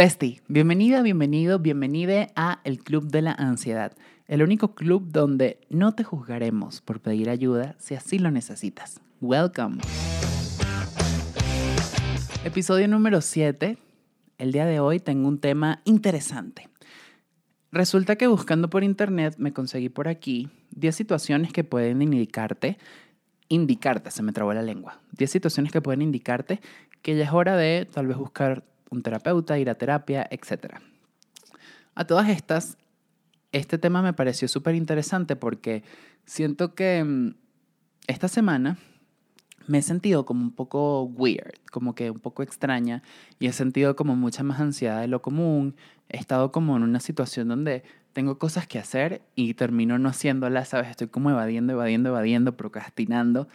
Bestie, bienvenida, bienvenido, bienvenide a el Club de la Ansiedad, el único club donde no te juzgaremos por pedir ayuda si así lo necesitas. Welcome. Episodio número 7. El día de hoy tengo un tema interesante. Resulta que buscando por internet me conseguí por aquí 10 situaciones que pueden indicarte, indicarte, se me trabó la lengua, 10 situaciones que pueden indicarte que ya es hora de tal vez buscar un terapeuta, ir a terapia, etc. A todas estas, este tema me pareció súper interesante porque siento que mm, esta semana me he sentido como un poco weird, como que un poco extraña y he sentido como mucha más ansiedad de lo común. He estado como en una situación donde tengo cosas que hacer y termino no haciéndolas, ¿sabes? Estoy como evadiendo, evadiendo, evadiendo, procrastinando.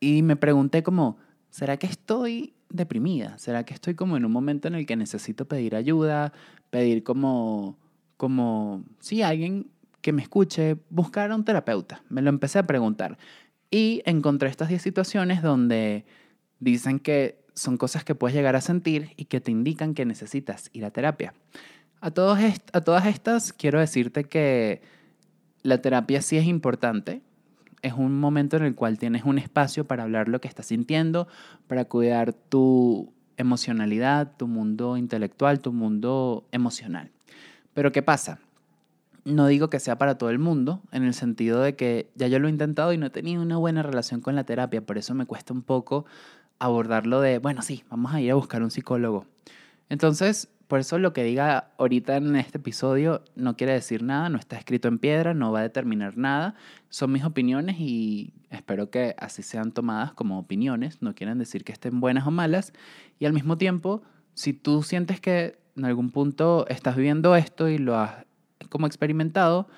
Y me pregunté como, ¿será que estoy deprimida? ¿Será que estoy como en un momento en el que necesito pedir ayuda, pedir como, como, sí, alguien que me escuche, buscar a un terapeuta? Me lo empecé a preguntar. Y encontré estas 10 situaciones donde dicen que son cosas que puedes llegar a sentir y que te indican que necesitas ir a terapia. A, todos a todas estas quiero decirte que la terapia sí es importante, es un momento en el cual tienes un espacio para hablar lo que estás sintiendo, para cuidar tu emocionalidad, tu mundo intelectual, tu mundo emocional. Pero ¿qué pasa? No digo que sea para todo el mundo, en el sentido de que ya yo lo he intentado y no he tenido una buena relación con la terapia, por eso me cuesta un poco abordarlo de, bueno, sí, vamos a ir a buscar un psicólogo. Entonces, por eso lo que diga ahorita en este episodio no quiere decir nada, no está escrito en piedra, no va a determinar nada. Son mis opiniones y espero que así sean tomadas como opiniones, no quieren decir que estén buenas o malas. Y al mismo tiempo, si tú sientes que en algún punto estás viviendo esto y lo has como experimentado,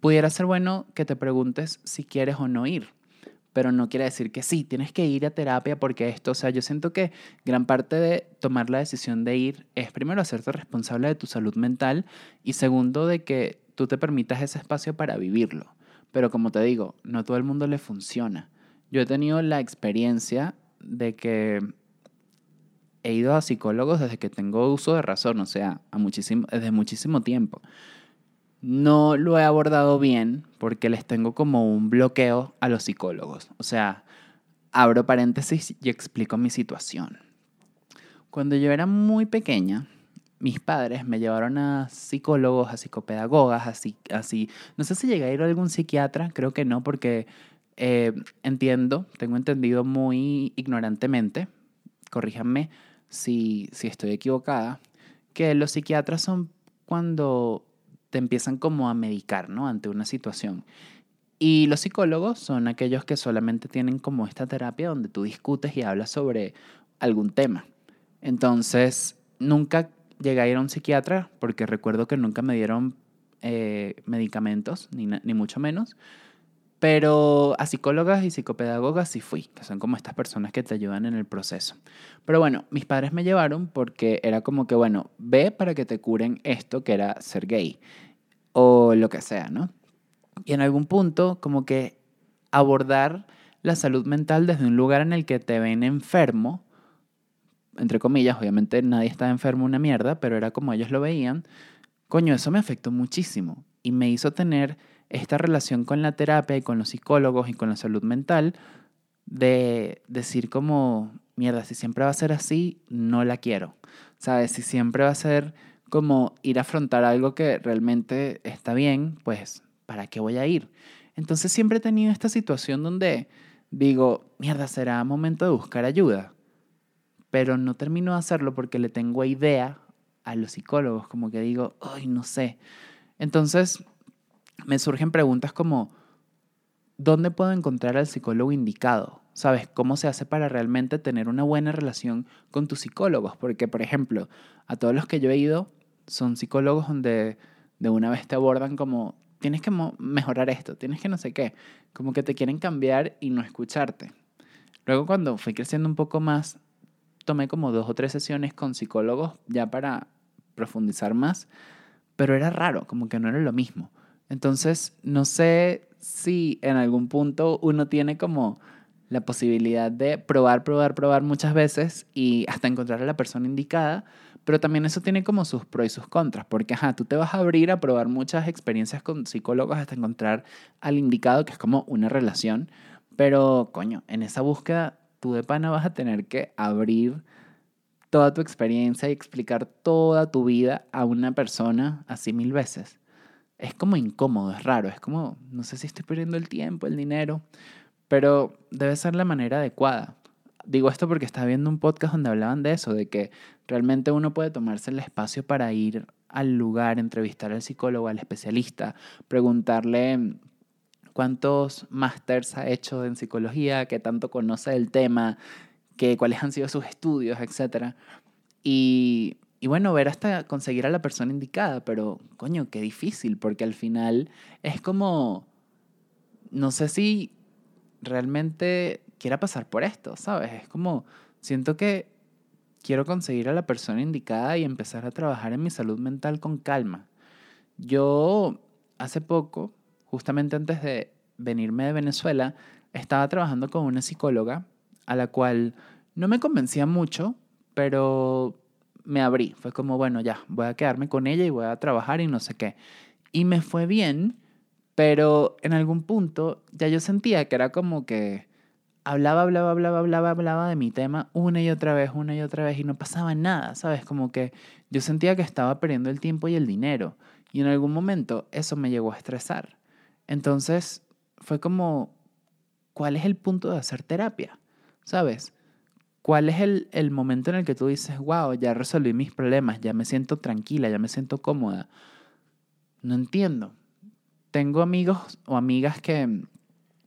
pudiera ser bueno que te preguntes si quieres o no ir pero no quiere decir que sí, tienes que ir a terapia porque esto, o sea, yo siento que gran parte de tomar la decisión de ir es primero hacerte responsable de tu salud mental y segundo de que tú te permitas ese espacio para vivirlo. Pero como te digo, no todo el mundo le funciona. Yo he tenido la experiencia de que he ido a psicólogos desde que tengo uso de razón, o sea, a muchísimo, desde muchísimo tiempo. No lo he abordado bien porque les tengo como un bloqueo a los psicólogos. O sea, abro paréntesis y explico mi situación. Cuando yo era muy pequeña, mis padres me llevaron a psicólogos, a psicopedagogas, así, así. No sé si llegué a ir a algún psiquiatra, creo que no, porque eh, entiendo, tengo entendido muy ignorantemente, corríjanme si, si estoy equivocada, que los psiquiatras son cuando te empiezan como a medicar, ¿no? Ante una situación. Y los psicólogos son aquellos que solamente tienen como esta terapia donde tú discutes y hablas sobre algún tema. Entonces, nunca llegué a ir a un psiquiatra porque recuerdo que nunca me dieron eh, medicamentos, ni, ni mucho menos. Pero a psicólogas y psicopedagogas sí fui, que son como estas personas que te ayudan en el proceso. Pero bueno, mis padres me llevaron porque era como que, bueno, ve para que te curen esto que era ser gay o lo que sea, ¿no? Y en algún punto, como que abordar la salud mental desde un lugar en el que te ven enfermo, entre comillas, obviamente nadie está enfermo una mierda, pero era como ellos lo veían, coño, eso me afectó muchísimo y me hizo tener esta relación con la terapia y con los psicólogos y con la salud mental de decir como, mierda, si siempre va a ser así, no la quiero. ¿Sabes? Si siempre va a ser como ir a afrontar algo que realmente está bien, pues, ¿para qué voy a ir? Entonces siempre he tenido esta situación donde digo, mierda, será momento de buscar ayuda, pero no termino de hacerlo porque le tengo idea a los psicólogos, como que digo, ay, no sé. Entonces me surgen preguntas como, ¿dónde puedo encontrar al psicólogo indicado? ¿Sabes? ¿Cómo se hace para realmente tener una buena relación con tus psicólogos? Porque, por ejemplo, a todos los que yo he ido, son psicólogos donde de una vez te abordan como, tienes que mejorar esto, tienes que no sé qué, como que te quieren cambiar y no escucharte. Luego cuando fui creciendo un poco más, tomé como dos o tres sesiones con psicólogos ya para profundizar más, pero era raro, como que no era lo mismo. Entonces, no sé si en algún punto uno tiene como la posibilidad de probar, probar, probar muchas veces y hasta encontrar a la persona indicada, Pero también eso tiene como sus pros y sus contras, porque ajá, tú te vas a abrir a probar muchas experiencias con psicólogos hasta encontrar al indicado, que es como una relación. Pero, coño, en esa búsqueda, tú de pana vas a tener que abrir toda tu experiencia y explicar toda tu vida a una persona así mil veces. Es como incómodo, es raro, es como, no sé si estoy perdiendo el tiempo, el dinero, pero debe ser la manera adecuada. Digo esto porque estaba viendo un podcast donde hablaban de eso, de que realmente uno puede tomarse el espacio para ir al lugar, entrevistar al psicólogo, al especialista, preguntarle cuántos másters ha hecho en psicología, qué tanto conoce del tema, qué, cuáles han sido sus estudios, etc. Y, y bueno, ver hasta conseguir a la persona indicada, pero coño, qué difícil, porque al final es como, no sé si realmente quiera pasar por esto, ¿sabes? Es como, siento que quiero conseguir a la persona indicada y empezar a trabajar en mi salud mental con calma. Yo hace poco, justamente antes de venirme de Venezuela, estaba trabajando con una psicóloga a la cual no me convencía mucho, pero me abrí. Fue como, bueno, ya, voy a quedarme con ella y voy a trabajar y no sé qué. Y me fue bien, pero en algún punto ya yo sentía que era como que hablaba, hablaba, hablaba, hablaba, hablaba de mi tema una y otra vez, una y otra vez y no pasaba nada, ¿sabes? Como que yo sentía que estaba perdiendo el tiempo y el dinero. Y en algún momento eso me llegó a estresar. Entonces fue como, ¿cuál es el punto de hacer terapia? ¿Sabes? ¿Cuál es el, el momento en el que tú dices, wow, ya resolví mis problemas, ya me siento tranquila, ya me siento cómoda? No entiendo. Tengo amigos o amigas que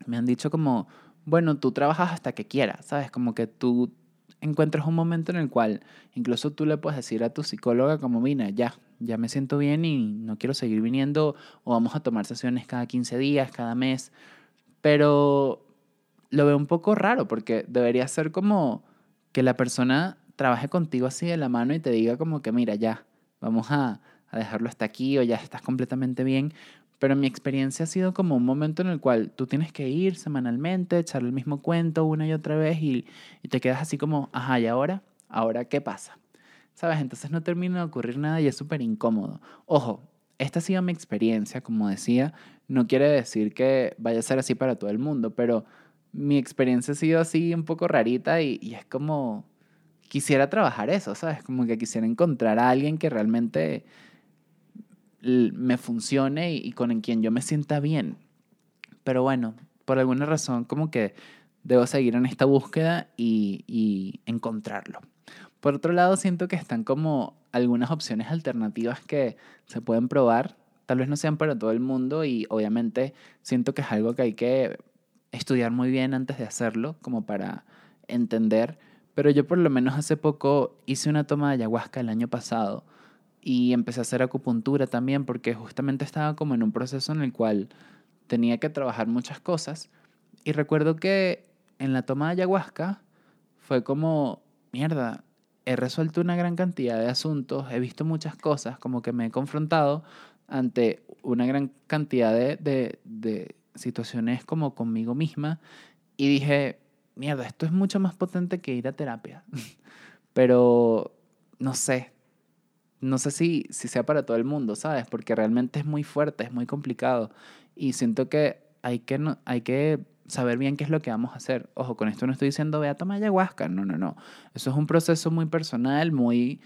me han dicho como, bueno, tú trabajas hasta que quieras, ¿sabes? Como que tú encuentras un momento en el cual incluso tú le puedes decir a tu psicóloga como, mira, ya, ya me siento bien y no quiero seguir viniendo o vamos a tomar sesiones cada 15 días, cada mes, pero lo veo un poco raro porque debería ser como que la persona trabaje contigo así de la mano y te diga como que, mira, ya, vamos a, dejarlo hasta aquí o ya estás completamente bien, pero mi experiencia ha sido como un momento en el cual tú tienes que ir semanalmente, echar el mismo cuento una y otra vez y, y te quedas así como, ajá, ¿y ahora? ¿Ahora qué pasa? ¿Sabes? Entonces no termina de ocurrir nada y es súper incómodo. Ojo, esta ha sido mi experiencia, como decía, no quiere decir que vaya a ser así para todo el mundo, pero mi experiencia ha sido así un poco rarita y, y es como, quisiera trabajar eso, ¿sabes? Como que quisiera encontrar a alguien que realmente me funcione y, con quien yo me sienta bien. Pero bueno, por alguna razón como que debo seguir en esta búsqueda y, y encontrarlo. Por otro lado, siento que están como algunas opciones alternativas que se pueden probar. Tal vez no sean para todo el mundo y obviamente siento que es algo que hay que estudiar muy bien antes de hacerlo, como para entender. Pero yo por lo menos hace poco hice una toma de ayahuasca el año pasado y empecé a hacer acupuntura también porque justamente estaba como en un proceso en el cual tenía que trabajar muchas cosas y recuerdo que en la toma de ayahuasca fue como, mierda, he resuelto una gran cantidad de asuntos, he visto muchas cosas, como que me he confrontado ante una gran cantidad de, de, de situaciones como conmigo misma y dije, mierda, esto es mucho más potente que ir a terapia. Pero, no sé, no sé si, si sea para todo el mundo, ¿sabes? Porque realmente es muy fuerte, es muy complicado. Y siento que hay que, no, hay que saber bien qué es lo que vamos a hacer. Ojo, con esto no estoy diciendo, ve a tomar ayahuasca. No, no, no. Eso es un proceso muy personal, muy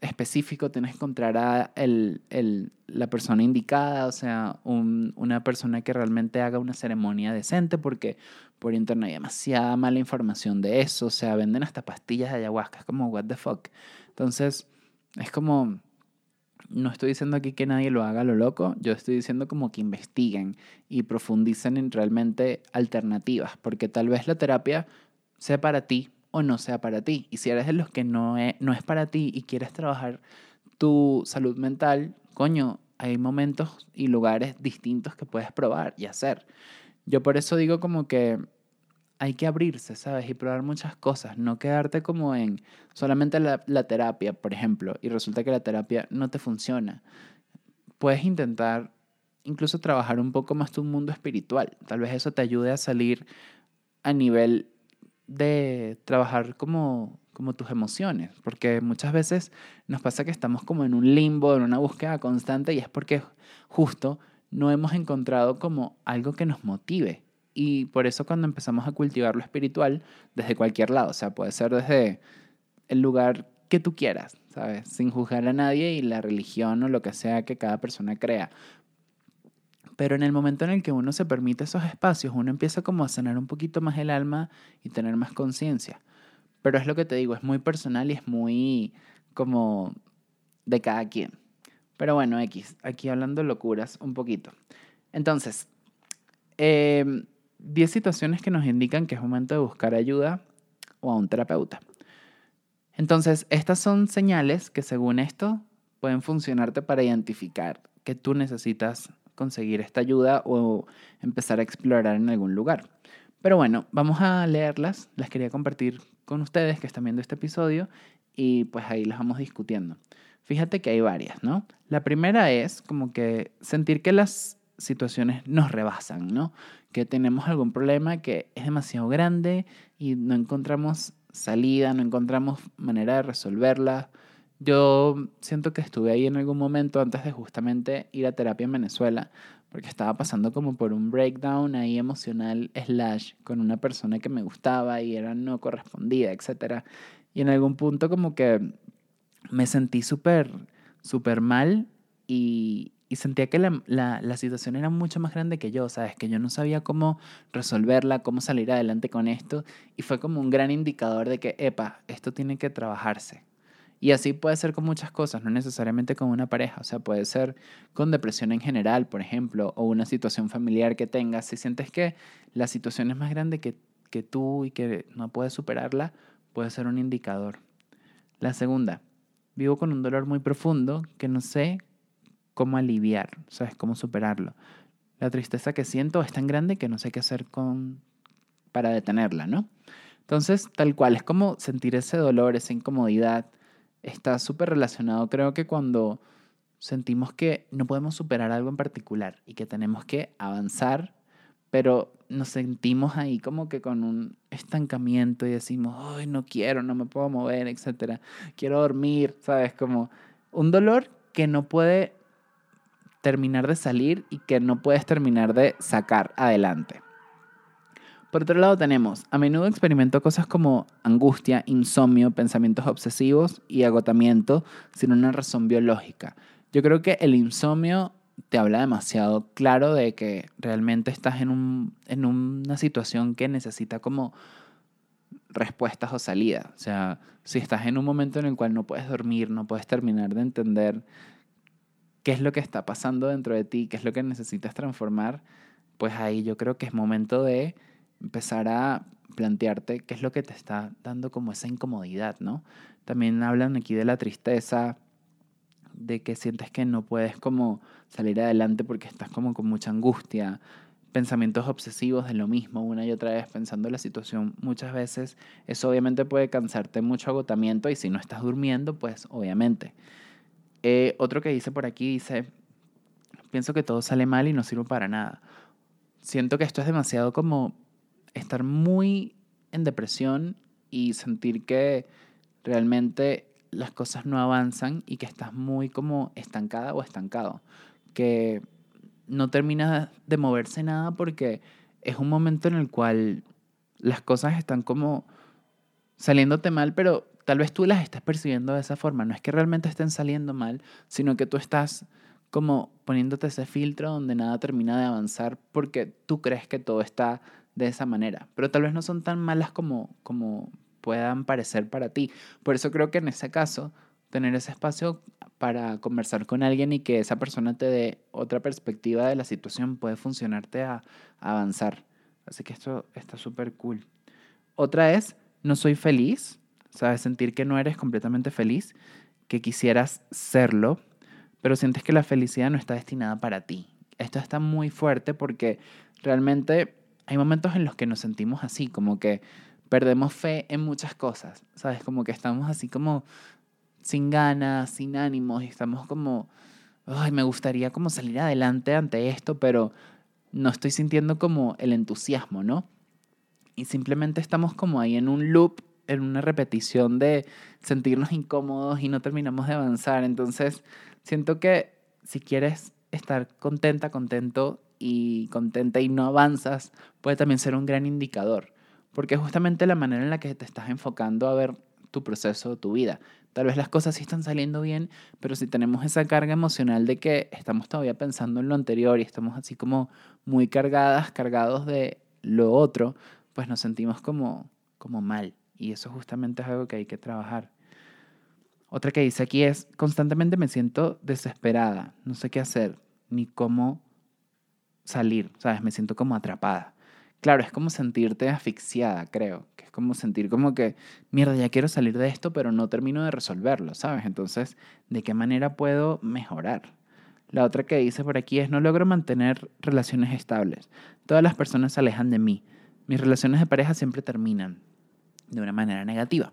específico. Tienes que encontrar a el, el, la persona indicada, o sea, un, una persona que realmente haga una ceremonia decente, porque por internet hay demasiada mala información de eso. O sea, venden hasta pastillas de ayahuasca. Es como, what the fuck. Entonces es como, no estoy diciendo aquí que nadie lo haga lo loco, yo estoy diciendo como que investiguen y profundicen en realmente alternativas, porque tal vez la terapia sea para ti o no sea para ti. Y si eres de los que no es, no es para ti y quieres trabajar tu salud mental, coño, hay momentos y lugares distintos que puedes probar y hacer. Yo por eso digo como que hay que abrirse, ¿sabes? Y probar muchas cosas, no quedarte como en solamente la, la, terapia, por ejemplo, y resulta que la terapia no te funciona. Puedes intentar incluso trabajar un poco más tu mundo espiritual. Tal vez eso te ayude a salir a nivel de trabajar como como tus emociones, porque muchas veces nos pasa que estamos como en un limbo, en una búsqueda constante y es porque justo no hemos encontrado como algo que nos motive. Y por eso cuando empezamos a cultivar lo espiritual, desde cualquier lado, o sea, puede ser desde el lugar que tú quieras, ¿sabes? Sin juzgar a nadie y la religión o lo que sea que cada persona crea. Pero en el momento en el que uno se permite esos espacios, uno empieza como a sanar un poquito más el alma y tener más conciencia. Pero es lo que te digo, es muy personal y es muy como de cada quien. Pero bueno, X, aquí hablando locuras un poquito. Entonces, 10 eh, situaciones que nos indican que es momento de buscar ayuda o a un terapeuta. Entonces, estas son señales que según esto pueden funcionarte para identificar que tú necesitas conseguir esta ayuda o empezar a explorar en algún lugar. Pero bueno, vamos a leerlas. Las quería compartir con ustedes que están viendo este episodio y pues ahí las vamos discutiendo. Fíjate que hay varias, ¿no? La primera es como que sentir que las situaciones nos rebasan, ¿no? Que tenemos algún problema que es demasiado grande y no encontramos salida, no encontramos manera de resolverla yo siento que estuve ahí en algún momento antes de justamente ir a terapia en Venezuela, porque estaba pasando como por un breakdown ahí emocional slash con una persona que me gustaba y era no correspondida, etc. Y en algún punto como que me sentí súper, súper mal y, sentía que la, la, la, situación era mucho más grande que yo, ¿sabes? Que yo no sabía cómo resolverla, cómo salir adelante con esto. Y fue como un gran indicador de que, epa, esto tiene que trabajarse. Y así puede ser con muchas cosas, no necesariamente con una pareja, o sea, puede ser con depresión en general, por ejemplo, o una situación familiar que tengas. Si sientes que la situación es más grande que, que tú y que no puedes superarla, puede ser un indicador. La segunda, vivo con un dolor muy profundo que no sé cómo aliviar, ¿sabes? Cómo superarlo. La tristeza que siento es tan grande que no sé qué hacer con, para detenerla, ¿no? Entonces, tal cual, es como sentir ese dolor, esa incomodidad, está súper relacionado, creo que cuando sentimos que no podemos superar algo en particular y que tenemos que avanzar, pero nos sentimos ahí como que con un estancamiento y decimos, ay, no quiero, no me puedo mover, etcétera, quiero dormir, ¿sabes? Como un dolor que no puede terminar de salir y que no puedes terminar de sacar adelante. Por otro lado tenemos, a menudo experimento cosas como angustia, insomnio, pensamientos obsesivos y agotamiento sin una razón biológica. Yo creo que el insomnio te habla demasiado claro de que realmente estás en, un, en una situación que necesita como respuestas o salida. O sea, si estás en un momento en el cual no puedes dormir, no puedes terminar de entender qué es lo que está pasando dentro de ti, qué es lo que necesitas transformar, pues ahí yo creo que es momento de empezar a plantearte qué es lo que te está dando como esa incomodidad, ¿no? También hablan aquí de la tristeza, de que sientes que no puedes como salir adelante porque estás como con mucha angustia, pensamientos obsesivos de lo mismo una y otra vez pensando la situación muchas veces, eso obviamente puede cansarte mucho agotamiento y si no estás durmiendo, pues obviamente. Eh, otro que dice por aquí dice, pienso que todo sale mal y no sirve para nada. Siento que esto es demasiado como estar muy en depresión y sentir que realmente las cosas no avanzan y que estás muy como estancada o estancado, que no termina de moverse nada porque es un momento en el cual las cosas están como saliéndote mal, pero tal vez tú las estás percibiendo de esa forma. No es que realmente estén saliendo mal, sino que tú estás como poniéndote ese filtro donde nada termina de avanzar porque tú crees que todo está de esa manera, pero tal vez no son tan malas como, como puedan parecer para ti. Por eso creo que en ese caso, tener ese espacio para conversar con alguien y que esa persona te dé otra perspectiva de la situación puede funcionarte a, avanzar. Así que esto está súper cool. Otra es, no soy feliz, sabes, sentir que no eres completamente feliz, que quisieras serlo, pero sientes que la felicidad no está destinada para ti. Esto está muy fuerte porque realmente hay momentos en los que nos sentimos así, como que perdemos fe en muchas cosas, ¿sabes? Como que estamos así como sin ganas, sin ánimos y estamos como, ay, me gustaría como salir adelante ante esto, pero no estoy sintiendo como el entusiasmo, ¿no? Y simplemente estamos como ahí en un loop en una repetición de sentirnos incómodos y no terminamos de avanzar. Entonces, siento que si quieres estar contenta, contento y contenta y no avanzas, puede también ser un gran indicador, porque es justamente la manera en la que te estás enfocando a ver tu proceso, tu vida. Tal vez las cosas sí están saliendo bien, pero si tenemos esa carga emocional de que estamos todavía pensando en lo anterior y estamos así como muy cargadas, cargados de lo otro, pues nos sentimos como, como mal. Y eso justamente es algo que hay que trabajar. Otra que dice aquí es, constantemente me siento desesperada, no sé qué hacer, ni cómo salir, ¿sabes? Me siento como atrapada. Claro, es como sentirte asfixiada, creo, que es como sentir como que, mierda, ya quiero salir de esto, pero no termino de resolverlo, ¿sabes? Entonces, ¿de qué manera puedo mejorar? La otra que dice por aquí es, no logro mantener relaciones estables. Todas las personas se alejan de mí. Mis relaciones de pareja siempre terminan de una manera negativa.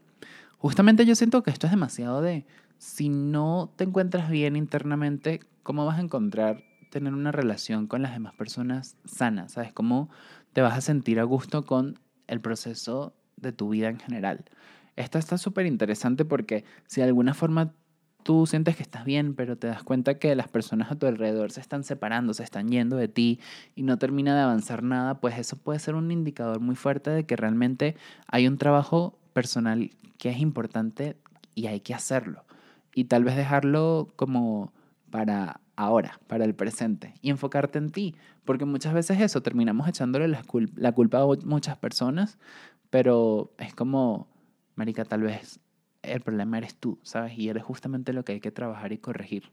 Justamente yo siento que esto es demasiado de, si no te encuentras bien internamente, ¿cómo vas a encontrar tener una relación con las demás personas sana? ¿Sabes? ¿Cómo te vas a sentir a gusto con el proceso de tu vida en general? Esta está súper interesante porque si de alguna forma tú sientes que estás bien, pero te das cuenta que las personas a tu alrededor se están separando, se están yendo de ti y no termina de avanzar nada, pues eso puede ser un indicador muy fuerte de que realmente hay un trabajo personal que es importante y hay que hacerlo. Y tal vez dejarlo como para ahora, para el presente, y enfocarte en ti, porque muchas veces eso, terminamos echándole la, culpa a muchas personas, pero es como, Marica, tal vez el problema eres tú, ¿sabes? Y eres justamente lo que hay que trabajar y corregir.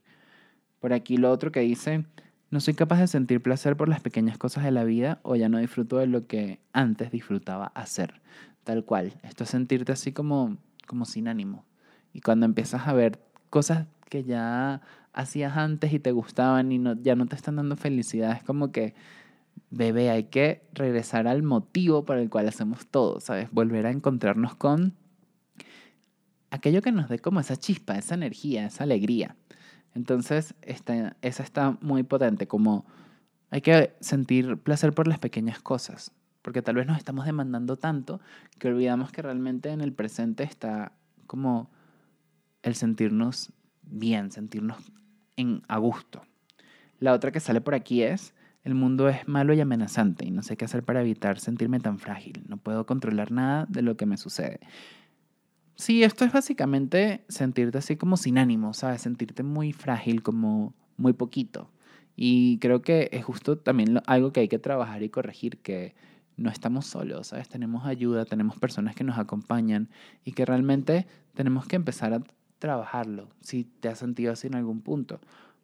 Por aquí lo otro que dice, no soy capaz de sentir placer por las pequeñas cosas de la vida o ya no disfruto de lo que antes disfrutaba hacer. Tal cual. Esto es sentirte así como, como sin ánimo. Y cuando empiezas a ver cosas que ya hacías antes y te gustaban y no, ya no te están dando felicidad, es como que, bebé, hay que regresar al motivo para el cual hacemos todo, ¿sabes? Volver a encontrarnos con aquello que nos dé como esa chispa, esa energía, esa alegría. Entonces, esa está muy potente, como hay que sentir placer por las pequeñas cosas, porque tal vez nos estamos demandando tanto que olvidamos que realmente en el presente está como el sentirnos bien, sentirnos en, a gusto. La otra que sale por aquí es, el mundo es malo y amenazante y no sé qué hacer para evitar sentirme tan frágil. No puedo controlar nada de lo que me sucede. Sí, esto es básicamente sentirte así como sin ánimo, ¿sabes? Sentirte muy frágil, como muy poquito. Y creo que es justo también algo que hay que trabajar y corregir, que no estamos solos, ¿sabes? Tenemos ayuda, tenemos personas que nos acompañan y que realmente tenemos que empezar a trabajarlo si te has sentido así en algún punto.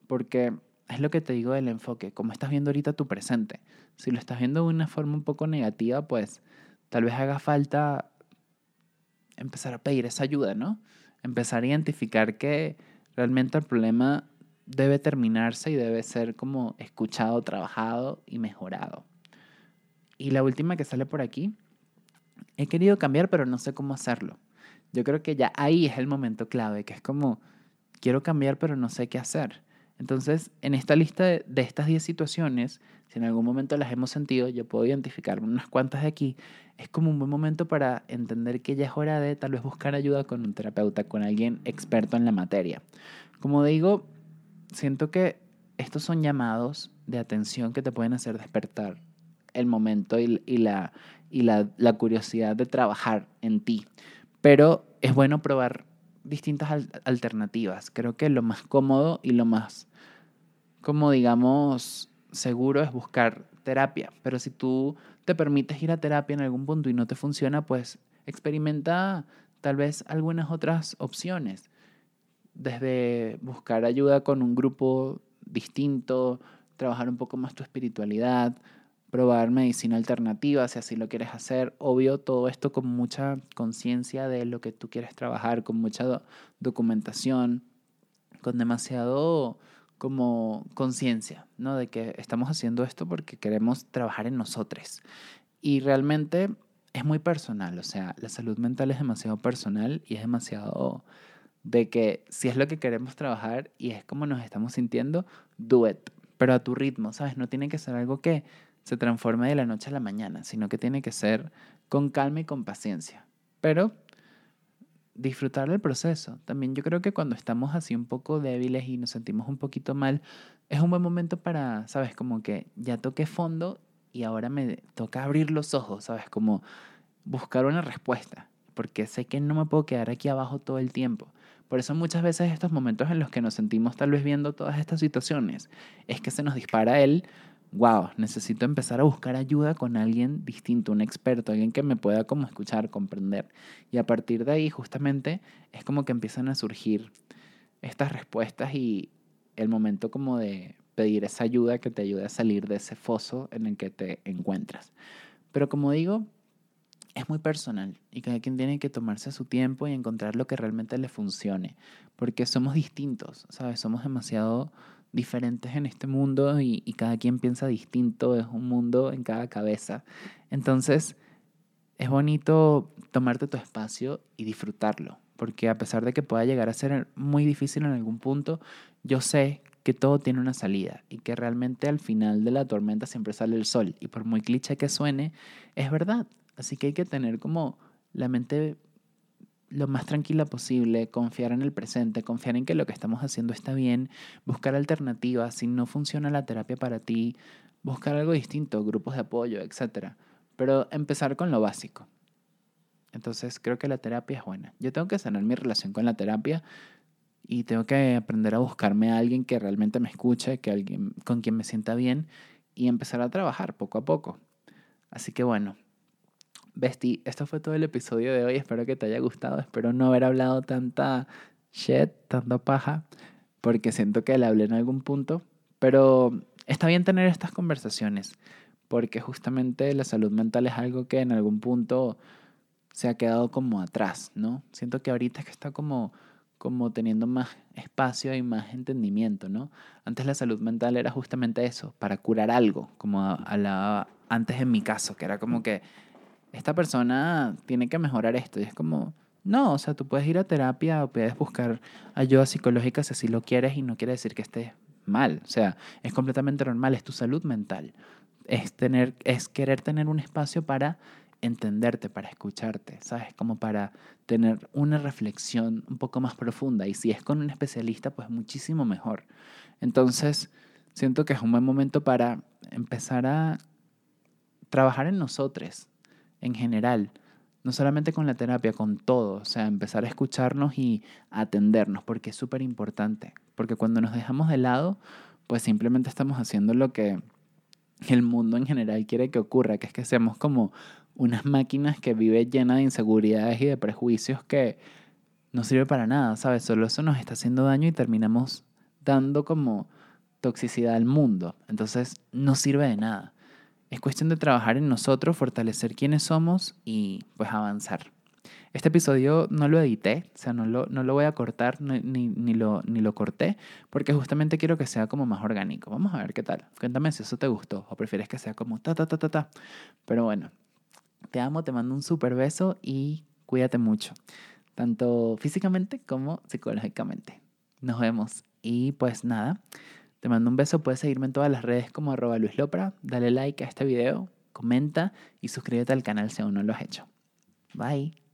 Porque es lo que te digo del enfoque, como estás viendo ahorita tu presente. Si lo estás viendo de una forma un poco negativa, pues tal vez haga falta empezar a pedir esa ayuda, ¿no? Empezar a identificar que realmente el problema debe terminarse y debe ser como escuchado, trabajado y mejorado. Y la última que sale por aquí, he querido cambiar pero no sé cómo hacerlo. Yo creo que ya ahí es el momento clave, que es como, quiero cambiar pero no sé qué hacer. Entonces, en esta lista de, estas 10 situaciones, si en algún momento las hemos sentido, yo puedo identificar unas cuantas de aquí, es como un buen momento para entender que ya es hora de tal vez buscar ayuda con un terapeuta, con alguien experto en la materia. Como digo, siento que estos son llamados de atención que te pueden hacer despertar el momento y, la, y la, la curiosidad de trabajar en ti. Pero es bueno probar distintas alternativas. Creo que lo más cómodo y lo más, como digamos, seguro es buscar terapia. Pero si tú te permites ir a terapia en algún punto y no te funciona, pues experimenta tal vez algunas otras opciones. Desde buscar ayuda con un grupo distinto, trabajar un poco más tu espiritualidad, probar medicina alternativa si así lo quieres hacer. Obvio, todo esto con mucha conciencia de lo que tú quieres trabajar, con mucha documentación, con demasiado como conciencia, ¿no? De que estamos haciendo esto porque queremos trabajar en nosotros. Y realmente es muy personal, o sea, la salud mental es demasiado personal y es demasiado de que si es lo que queremos trabajar y es como nos estamos sintiendo, do it, pero a tu ritmo, ¿sabes? No tiene que ser algo que se transforme de la noche a la mañana, sino que tiene que ser con calma y con paciencia. Pero disfrutar el proceso. También yo creo que cuando estamos así un poco débiles y nos sentimos un poquito mal, es un buen momento para, ¿sabes? Como que ya toqué fondo y ahora me toca abrir los ojos, ¿sabes? Como buscar una respuesta, porque sé que no me puedo quedar aquí abajo todo el tiempo. Por eso muchas veces estos momentos en los que nos sentimos tal vez viendo todas estas situaciones, es que se nos dispara el, wow, necesito empezar a buscar ayuda con alguien distinto, un experto, alguien que me pueda como escuchar, comprender. Y a partir de ahí justamente es como que empiezan a surgir estas respuestas y el momento como de pedir esa ayuda que te ayude a salir de ese foso en el que te encuentras. Pero como digo, es muy personal y cada quien tiene que tomarse su tiempo y encontrar lo que realmente le funcione, porque somos distintos, ¿sabes? Somos demasiado diferentes en este mundo y, cada quien piensa distinto, es un mundo en cada cabeza. Entonces, es bonito tomarte tu espacio y disfrutarlo, porque a pesar de que pueda llegar a ser muy difícil en algún punto, yo sé que todo tiene una salida y que realmente al final de la tormenta siempre sale el sol. Y por muy cliché que suene, es verdad. Así que hay que tener como la mente lo más tranquila posible, confiar en el presente, confiar en que lo que estamos haciendo está bien, buscar alternativas, si no funciona la terapia para ti, buscar algo distinto, grupos de apoyo, etc. Pero empezar con lo básico. Entonces creo que la terapia es buena. Yo tengo que sanar mi relación con la terapia y tengo que aprender a buscarme a alguien que realmente me escuche, que alguien con quien me sienta bien y empezar a trabajar poco a poco. Así que bueno, Besti, esto fue todo el episodio de hoy. Espero que te haya gustado. Espero no haber hablado tanta shit, tanta paja, porque siento que le hablé en algún punto. Pero está bien tener estas conversaciones, porque justamente la salud mental es algo que en algún punto se ha quedado como atrás, ¿no? Siento que ahorita es que está como como teniendo más espacio y más entendimiento, ¿no? Antes la salud mental era justamente eso, para curar algo, como a la, antes en mi caso, que era como que esta persona tiene que mejorar esto. Y es como, no, o sea, tú puedes ir a terapia o puedes buscar ayuda psicológica si así lo quieres y no quiere decir que estés mal. O sea, es completamente normal, es tu salud mental. Es, tener, es querer tener un espacio para entenderte, para escucharte, ¿sabes? Como para tener una reflexión un poco más profunda. Y si es con un especialista, pues muchísimo mejor. Entonces, siento que es un buen momento para empezar a trabajar en nosotros, en general, no solamente con la terapia, con todo, o sea, empezar a escucharnos y atendernos, porque es súper importante, porque cuando nos dejamos de lado, pues simplemente estamos haciendo lo que el mundo en general quiere que ocurra, que es que seamos como unas máquinas que vive llena de inseguridades y de prejuicios que no sirve para nada, ¿sabes? Solo eso nos está haciendo daño y terminamos dando como toxicidad al mundo. Entonces, no sirve de nada. Es cuestión de trabajar en nosotros, fortalecer quiénes somos y pues avanzar. Este episodio no lo edité, o sea, no lo, no lo voy a cortar ni, ni, lo, ni lo corté, porque justamente quiero que sea como más orgánico. Vamos a ver qué tal. Cuéntame si eso te gustó o prefieres que sea como ta, ta, ta, ta, ta. Pero bueno, te amo, te mando un súper beso y cuídate mucho, tanto físicamente como psicológicamente. Nos vemos. Y pues nada, te mando un beso, puedes seguirme en todas las redes como arroba Luis Lopra, dale like a este video, comenta y suscríbete al canal si aún no lo has hecho. Bye.